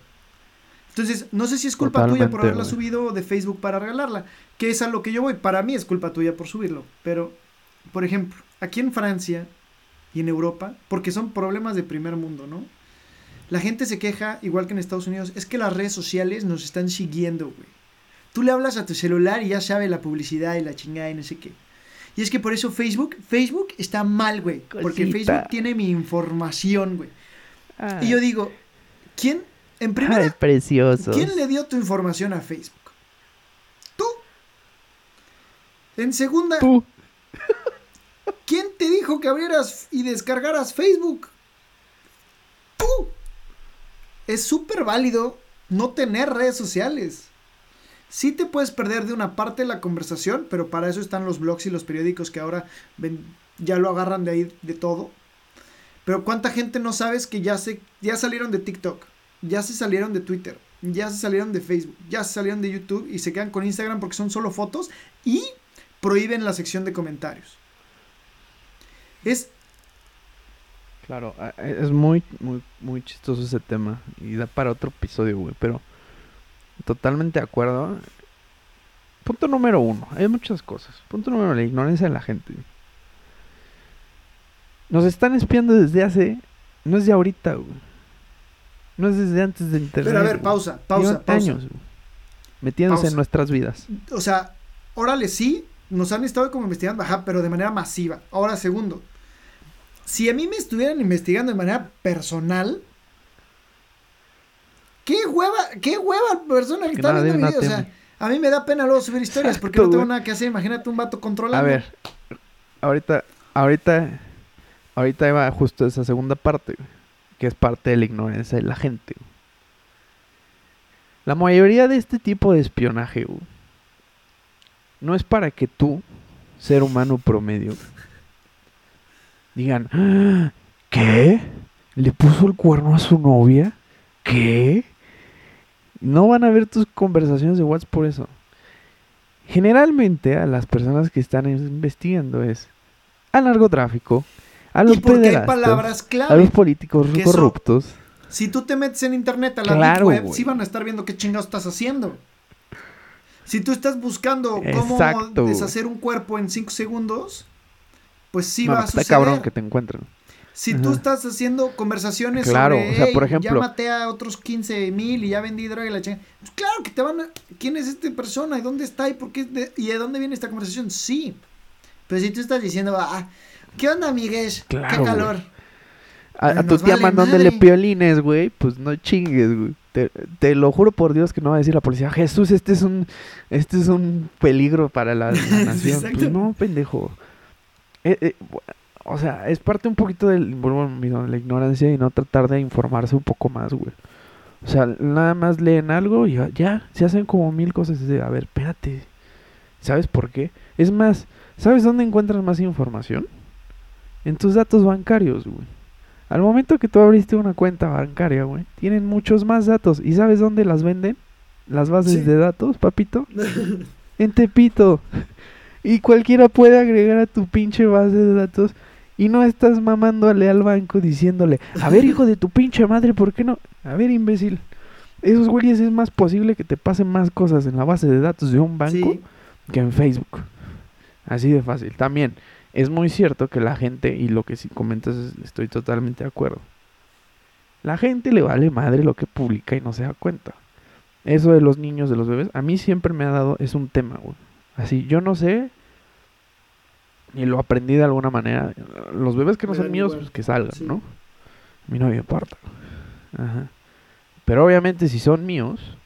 Entonces, no sé si es culpa tuya por haberla subido de Facebook para regalarla, que es a lo que yo voy. Para mí es culpa tuya por subirlo, pero, por ejemplo, aquí en Francia y en Europa, porque son problemas de primer mundo, ¿no? La gente se queja, igual que en Estados Unidos, es que las redes sociales nos están siguiendo, güey. Tú le hablas a tu celular y ya sabe la publicidad y la chingada y no sé qué. Y es que por eso Facebook, Facebook está mal, güey. Porque. Facebook tiene mi información, güey. Y yo digo, ¿quién? En primera, ay, preciosos. ¿quién le dio tu información a Facebook? Tú. En segunda, Tú. ¿quién te dijo que abrieras y descargaras Facebook? Tú. Es súper válido no tener redes sociales. Sí te puedes perder de una parte de la conversación, pero para eso están los blogs y los periódicos que ahora ven- ya lo agarran de ahí de todo. Pero cuánta gente no sabes que ya se ya salieron de TikTok, ya se salieron de Twitter, ya se salieron de Facebook, ya se salieron de YouTube y se quedan con Instagram porque son solo fotos y prohíben la sección de comentarios. Es Claro, e- es muy, muy, muy chistoso ese tema y da para otro episodio, güey, pero totalmente de acuerdo. Punto número uno, hay muchas cosas. Punto número uno, la ignorancia de la gente. Nos están espiando desde hace, no es de ahorita, güey. No es desde antes de internet. Pero a ver, pausa, pausa, pausa. años, güey, metiéndose Pausa. en nuestras vidas. O sea, órale, sí, nos han estado como investigando, ajá, pero de manera masiva. Ahora, segundo, si a mí me estuvieran investigando de manera personal, qué hueva, qué hueva persona que Que está viendo no videos. O sea, a mí me da pena luego subir historias porque no tengo nada que hacer. Imagínate un vato controlando. A ver, ahorita, ahorita, ahorita iba justo esa segunda parte, que es parte de la ignorancia de la gente. La mayoría de este tipo de espionaje, güey, no es para que tú, ser humano promedio, digan, "Ah, ¿qué? ¿Le puso el cuerno a su novia? ¿Qué? No van a ver tus conversaciones de WhatsApp por eso. Generalmente a las personas que están investigando es al narcotráfico, a los pederastas, a los políticos eso- corruptos. Si tú te metes en internet a la Claro, web, güey. sí van a estar viendo qué chingados estás haciendo. Si tú estás buscando cómo Exacto, deshacer un cuerpo en 5 segundos, pues sí No, va a está suceder. cabrón que te encuentren. Si tú Ajá. estás haciendo conversaciones Claro, sobre, o sea, por "Hey, ejemplo- ya maté a otros 15 mil y ya vendí droga y la chingada. Pues claro que te van a... ¿Quién es esta persona? ¿Y dónde está? ¿Y por qué? de- ¿Y de dónde viene esta conversación? Sí. Pero si tú estás diciendo, ah, ¿qué onda, Miguel? Claro, ¿Qué calor? A, a tu tía vale mandándole piolines, güey, pues no chingues, güey. Te, te lo juro por Dios que no va a decir la policía, Jesús, este es un, este es un peligro para la, la nación. Pues no, pendejo. Eh, eh, o sea, es parte un poquito del, de la ignorancia y no tratar de informarse un poco más, güey. O sea, nada más leen algo y ya, ya, se hacen como mil cosas de, a ver, espérate. ¿Sabes por qué? Es más, ¿sabes dónde encuentras más información? En tus datos bancarios, güey. Al momento que tú abriste una cuenta bancaria, güey, tienen muchos más datos. ¿Y sabes dónde las venden? Las bases Sí. de datos, papito. En Tepito. Y cualquiera puede agregar a tu pinche base de datos. Y no estás mamándole al banco diciéndole, a ver, hijo de tu pinche madre, ¿por qué no? A ver, imbécil. Esos güeyes es más posible que te pasen más cosas en la base de datos de un banco Sí. que en Facebook. Así de fácil. También es muy cierto que la gente, y lo que si comentas estoy totalmente de acuerdo. La gente le vale madre lo que publica y no se da cuenta. Eso de los niños, de los bebés, a mí siempre me ha dado, es un tema, güey. Así, yo no sé, y lo aprendí de alguna manera. Los bebés que no son míos, pues que salgan, ¿no? A mí no me importa. Ajá. Pero obviamente si son míos,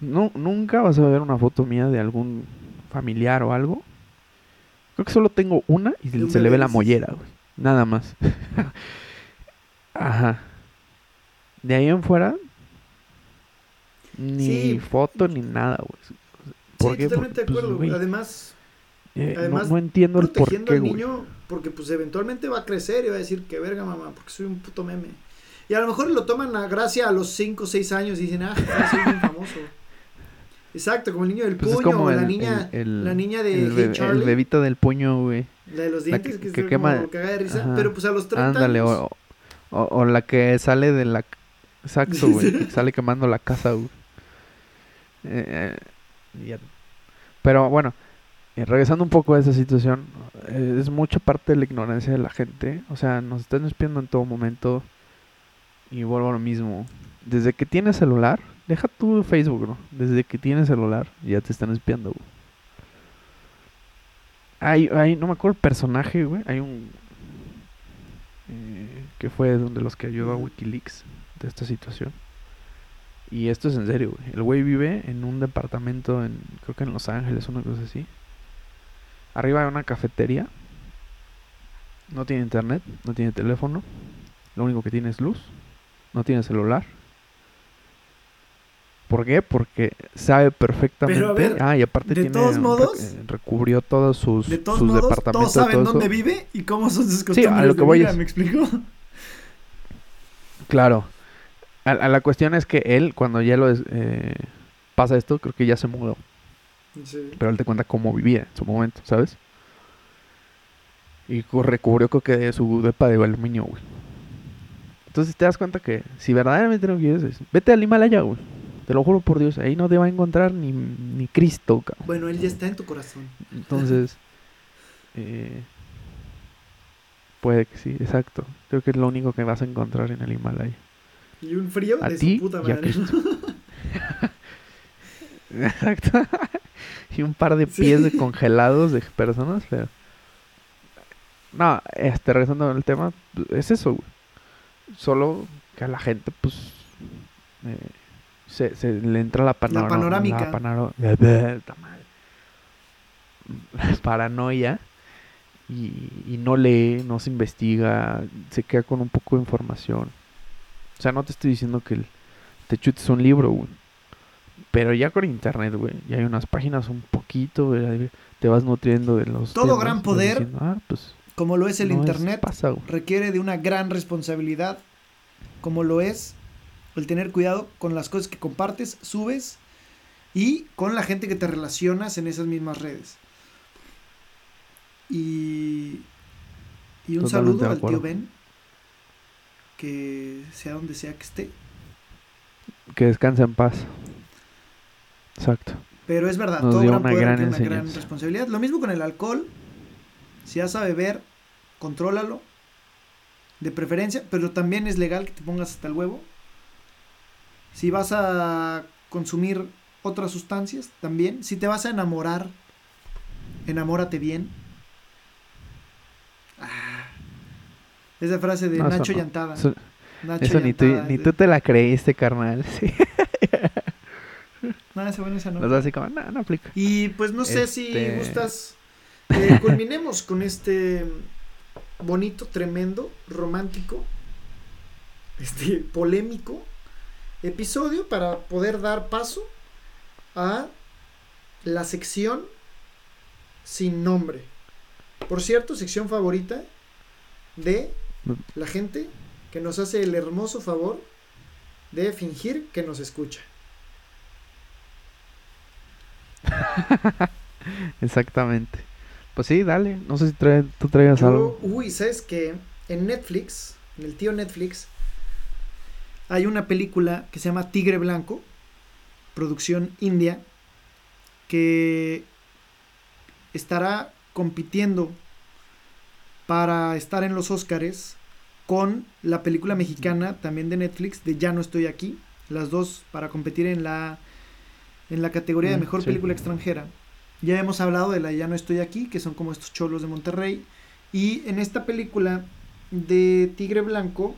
no, nunca vas a ver una foto mía de algún familiar o algo. Creo que solo tengo una y se, le ve la mollera, güey. Nada más. Ajá. De ahí en fuera, ni foto ni nada, güey. Sí, totalmente de pues, acuerdo. Además, eh, Además, no, entiendo el por qué, al niño porque pues eventualmente va a crecer y va a decir que verga mamá, porque soy un puto meme. Y a lo mejor lo toman a gracia a los 5 o 6 años y dicen, ah, soy muy famoso. Exacto, como el niño del pues puño o la niña, la niña de el, Charlie. El bebito del puño, güey. La de los dientes, que, que, que quema. Como caga de risa. Pero pues a los 30 Ándale, o, o, la que sale de la... Exacto, güey. sale quemando la casa, güey. Eh, pero bueno, eh, regresando un poco a esa situación, eh, es mucha parte de la ignorancia de la gente. O sea, nos están espiando en todo momento. Y vuelvo a lo mismo. Desde que tienes celular, deja tu Facebook, ¿no? Desde que tienes celular, ya te están espiando. Hay, hay, no me acuerdo el personaje, güey. Hay un. Eh, que fue de los que ayudó a Wikileaks de esta situación. Y esto es en serio, güey. El güey vive en un departamento en, creo que en Los Ángeles, una cosa así. Arriba hay una cafetería. No tiene internet, no tiene teléfono. Lo único que tiene es luz. No tiene celular. ¿Por qué? Porque sabe perfectamente. ah, y aparte de todos modos, recubrió todos sus, de todos modos, departamentos. Todos saben dónde vive y cómo son sus costumbres sí, a lo que voy ¿me explico? Claro. A, la cuestión es que él, cuando ya lo eh, pasa esto, creo que ya se mudó. Pero él te cuenta cómo vivía en su momento, ¿sabes? Y recubrió creo que de su depa de aluminio, güey. Entonces te das cuenta que si verdaderamente no quieres, vete al Himalaya, güey. Te lo juro por Dios, ahí no te va a encontrar ni, ni Cristo, cabrón. Bueno, él ya está en tu corazón. Entonces, eh, puede que sí, exacto. Creo que es lo único que vas a encontrar en el Himalaya. Y un frío de su puta madre. Exacto. y un par de pies de congelados de personas, pero... No, este, regresando al tema, es eso, güey. Solo que a la gente, pues... Eh, se, se, le entra la, la panorámica. La paranoia. Y, y, no lee, no se investiga, se queda con un poco de información. O sea, no te estoy diciendo que te chutes un libro, güey. Pero ya con internet, güey, ya hay unas páginas un poquito, güey, te vas nutriendo de los... Todo gran poder, ah, pues, como lo es el internet, requiere de una gran responsabilidad, como lo es el tener cuidado con las cosas que compartes, subes y con la gente que te relacionas en esas mismas redes. Y, y un saludo al tío Ben, que sea donde sea que esté. Que descanse en paz. Exacto. Pero es verdad, todo gran una, gran, una gran responsabilidad. Lo mismo con el alcohol. Si vas a beber, contrólalo. De preferencia, pero también es legal que te pongas hasta el huevo. Si vas a consumir otras sustancias, también. Si te vas a enamorar, enamórate bien. Esa frase de Nacho Llantada. Eso, ni, tú, ni tú te la creíste, carnal. Sí. No, esa, bueno, esa no. así como, no, no aplica. Y pues no sé si este gustas. Eh, culminemos con este bonito, tremendo, romántico, este polémico episodio para poder dar paso a la sección sin nombre. Por cierto, sección favorita de la gente que nos hace el hermoso favor de fingir que nos escucha. Exactamente. Pues sí, dale. No sé si tú traigas algo. Uy, ¿sabes que En Netflix, en el tío Netflix, hay una película que se llama Tigre Blanco, producción india, que estará compitiendo para estar en los Óscares con la película mexicana también de Netflix de Ya no estoy aquí, las dos para competir en la en la categoría de Mm, mejor sí. película extranjera. Ya hemos hablado de la Ya no estoy aquí, que son como estos cholos de Monterrey, y en esta película de Tigre Blanco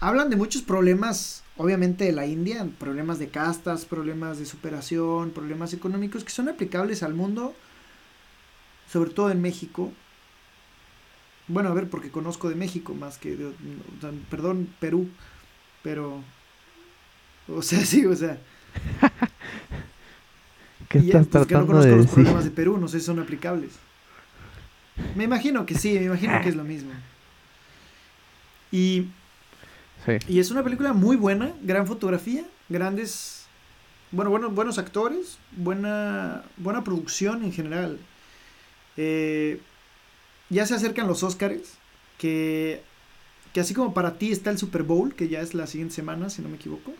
hablan de muchos problemas, obviamente de la India, problemas de castas, problemas de superación, problemas económicos que son aplicables al mundo, sobre todo en México. Bueno, a ver, porque conozco de México más que de, o sea, perdón, Perú, pero o sea, sí, o sea, ¿Qué estás pues, que no tratando conozco de los decir? problemas de Perú, no sé si son aplicables. Me imagino que sí, me imagino que es lo mismo. Y Sí. Y es una película muy buena, gran fotografía, grandes, bueno, bueno buenos actores, buena, buena producción en general. Eh, ya se acercan los Oscars, que, que así como para ti está el Super Bowl, que ya es la siguiente semana, si no me equivoco.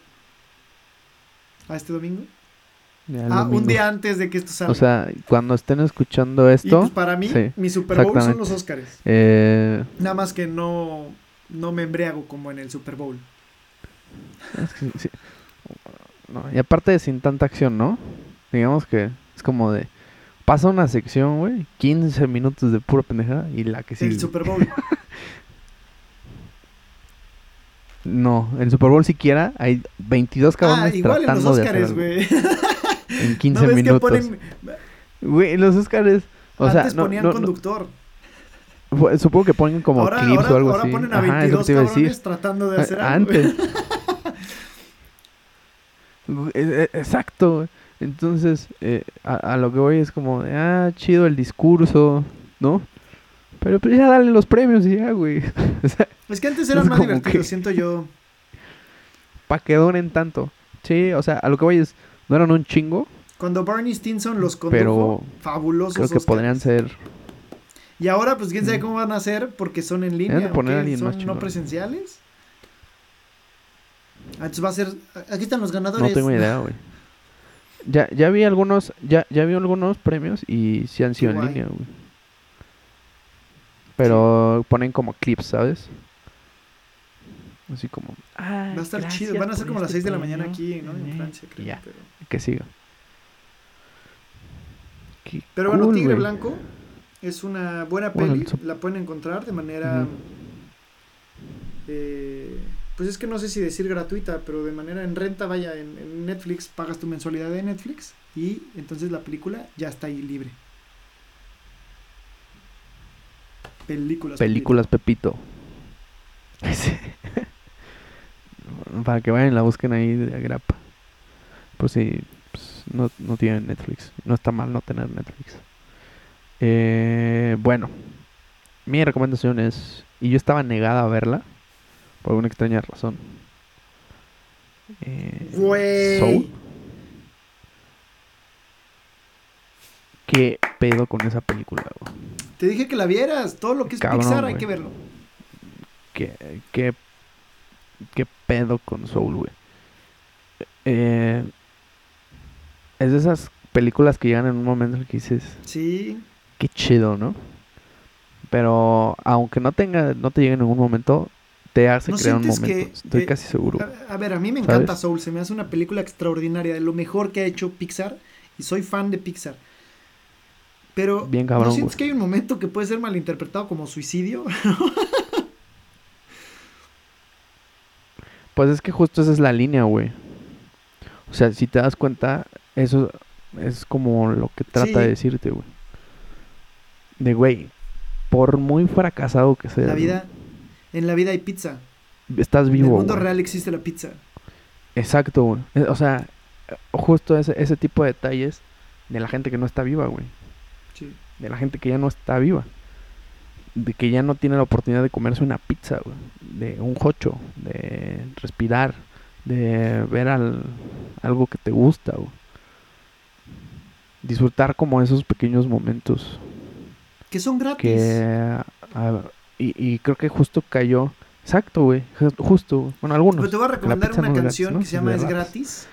A este domingo. Ah, un día antes de que esto salga. O sea, cuando estén escuchando y esto, pues para mí, sí, mi Super Bowl son los Oscars. eh, Nada más que no, no me embriago como en el Super Bowl. sí. No, y aparte sin tanta acción, ¿no? Digamos que es como de pasa una sección, güey, 15 minutos de pura pendejada y la que sigue. El Super Bowl. No, el Super Bowl siquiera hay 22 ah, cabrones igual en los tratando de hacer Oscars, güey. en 15 ¿No ves minutos. ponen Güey, los Oscars, o sea, Antes no, ponían no- no- conductor. supongo que ponen como ahora clips ahora, o algo ahora así. ponen a Ajá, es lo 22 que te iba a decir. cabrones tratando de hacer Ah, algo. güey. Antes. Güey, eh, eh, Exacto. Entonces, eh, a, a lo que voy es como, de, ah, chido el discurso, ¿no? Pero pues ya dale los premios y ya, güey. o sea, Es que antes eran más divertidos, que- siento yo. pa' que donen tanto. Sí, o sea, a lo que voy es, no eran un chingo, Cuando Barney Stinson los condujo, Pero fabulosos creo que Oscars. podrían ser... Y ahora, pues quién sabe Mm. cómo van a hacer porque son en línea. poner ¿Son no presenciales? Ah, Entonces va a ser. Aquí están los ganadores. No tengo idea, güey. Ya, ya vi algunos, ya, ya vi algunos premios y sí han sido en línea, güey. Pero ponen como clips, ¿sabes? Así como, ah, Va a estar chido. Van a ser como las este 6 de la mañana aquí, ¿no? En Francia, creo. ya. Pero, Que siga. Qué pero bueno, Tigre. Blanco es una buena Bueno, peli. La pueden encontrar de manera. Eh, pues es que no sé si decir gratuita, pero de manera en renta, vaya, en, Netflix pagas tu mensualidad de Netflix y entonces la película ya está ahí libre. Películas. Películas Pepito. Para que vayan la busquen ahí de agrapa. Por si pues, no, no tienen Netflix. No está mal no tener Netflix. Eh, bueno, mi recomendación es. Y yo estaba negada a verla. Por alguna extraña razón. Eh. Soul. ¿Qué pedo con esa película? güey? Te dije que la vieras. Todo lo que es Cabrón, Pixar hay güey. que verlo. ¿Qué, qué, qué pedo con Soul, güey? Eh, es de esas películas que llegan en un momento en el que dices, Sí. qué chido, ¿no? Pero aunque no tenga, no te llegue en ningún momento, te hace ¿No crear un momento. que- Estoy que- casi seguro. A, a ver, a mí me ¿Sabes? encanta Soul. Se me hace una película extraordinaria. De lo mejor que ha hecho Pixar. Y soy fan de Pixar. Pero. Bien cabrón, ¿No sientes güey. que hay un momento que puede ser malinterpretado como suicidio? Pues es que justo esa es la línea, güey. O sea, si te das cuenta, eso es como lo que trata Sí. de decirte, güey. De, güey, por muy fracasado que seas, la güey, vida. En la vida hay pizza. estás en el vivo, mundo güey. real existe la pizza. Exacto, güey. Eh, O sea, justo ese, ese tipo de detalles de la gente que no está viva, güey. Sí. De la gente que ya no está viva. De que ya no tiene la oportunidad de comerse una pizza, güey. De un jocho. De respirar. De ver al, algo que te gusta, güey. Disfrutar como esos pequeños momentos. Que son gratis. Que... ah, y, y creo que justo cayó... Exacto, güey. ju- Justo. Bueno, algunos. Pero te voy a recomendar una no es gratis, canción ¿no? que se llama Es gratis.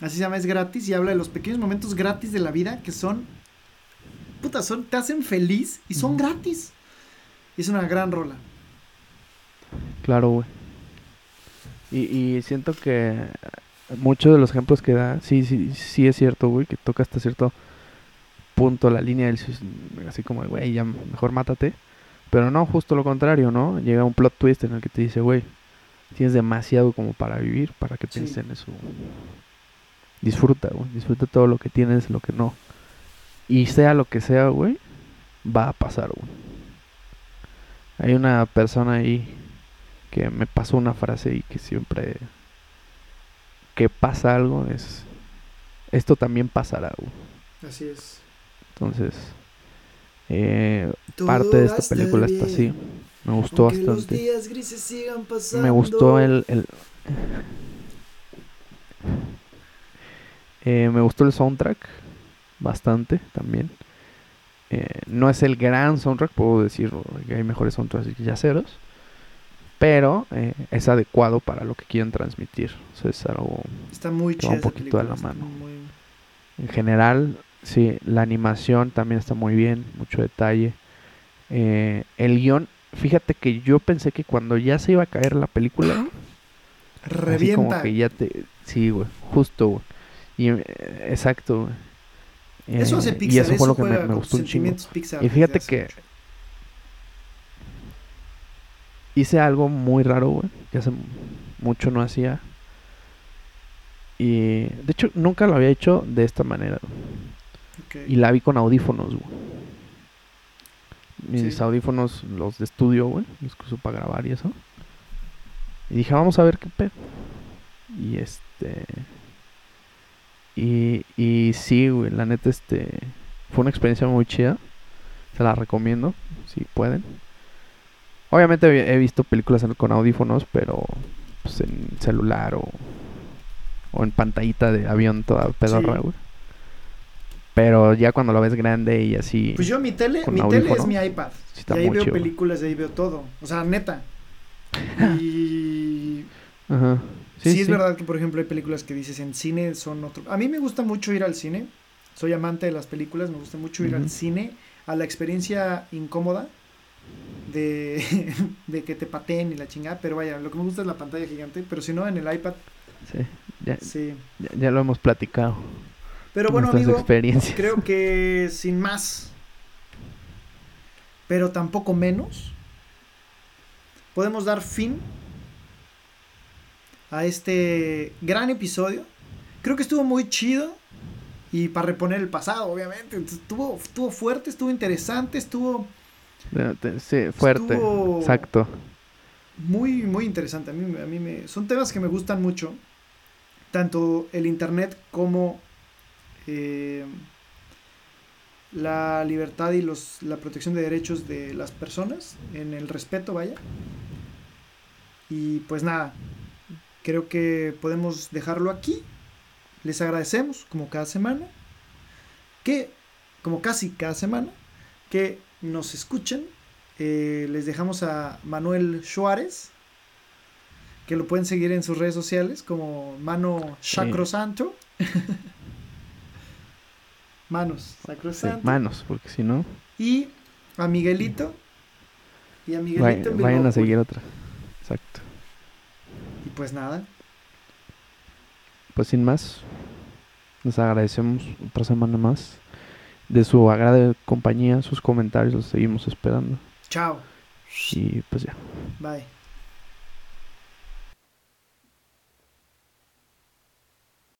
Así se llama, es gratis y habla de los pequeños momentos gratis de la vida que son. Puta, son, te hacen feliz y son gratis. Y es una gran rola. Claro, güey. Y, y siento que muchos de los ejemplos que da, sí, sí, sí es cierto, güey, que toca hasta cierto punto la línea del así como, güey, ya mejor mátate. Pero no, justo lo contrario, ¿no? Llega un plot twist en el que te dice, güey, tienes demasiado como para vivir, para que pienses en eso. Disfruta, güey, disfruta todo lo que tienes, lo que no. Y sea lo que sea, güey, va a pasar, güey. Hay una persona ahí que me pasó una frase y que siempre que pasa algo es esto también pasará. Güey. Así es. Entonces, eh, parte de esta película está así. Me gustó bastante. Me gustó el, el eh, me gustó el soundtrack bastante también. Eh, no es el gran soundtrack, puedo decir que hay mejores soundtracks que yaceros, pero eh, es adecuado para lo que quieren transmitir. O sea, es algo Está muy que va un poquito a la mano. En general, sí, la animación también está muy bien, mucho detalle. Eh, el guion, fíjate que yo pensé que cuando ya se iba a caer la película, revienta. como que ya te, sí, güey, justo, güey. Y exacto, güey eso hace Pixar. Y eso fue lo que me, gustó un chingo. y fíjate que hice algo muy raro, güey, que hace mucho no hacía. Y de hecho nunca lo había hecho de esta manera. Y la vi con audífonos, güey. Mis audífonos, los de estudio, güey, los que uso para grabar y eso. Y dije, vamos a ver qué pedo. Y este y, y sí, güey, la neta, este, fue una experiencia muy chida. Se la recomiendo, si pueden. Obviamente he visto películas con audífonos, pero pues, en celular o, o en pantallita de avión toda pedorra, güey. Pero ya cuando lo ves grande y así. Pues yo mi tele, mi tele es mi iPad. y ahí veo películas, y ahí veo todo. O sea, neta. Y. Ajá. Sí, es verdad que, por ejemplo, hay películas que dices en cine son otro. A mí me gusta mucho ir al cine. Soy amante de las películas, me gusta mucho ir al cine, a la experiencia incómoda de, de que te pateen y la chingada. Pero vaya, lo que me gusta es la pantalla gigante. Pero si no, en el iPad. Sí, ya, sí. ya, lo hemos platicado. Pero bueno, amigo, creo que sin más, pero tampoco menos, podemos dar fin a este gran episodio. Creo que estuvo muy chido. Y para reponer el pasado, obviamente. estuvo, estuvo fuerte, estuvo interesante, estuvo. Sí, fuerte. exacto. Muy, muy interesante. A mí, a mí me. Son temas que me gustan mucho. Tanto el internet como. Eh, la libertad y los, la protección de derechos de las personas. En el respeto, vaya. Y pues nada, creo que podemos dejarlo aquí. Les agradecemos, como cada semana, que, como casi cada semana, que nos escuchen. Eh, les dejamos a Manuel Suárez, que lo pueden seguir en sus redes sociales como Mano Sacrosanto. Manos Sacrosanto. manos, porque si no. Y a Miguelito. Y a Miguelito. vayan a seguir otra. Exacto pues nada. Pues sin más, les agradecemos otra semana más de su agrade compañía, sus comentarios, los seguimos esperando. Chao. Y pues ya. Bye.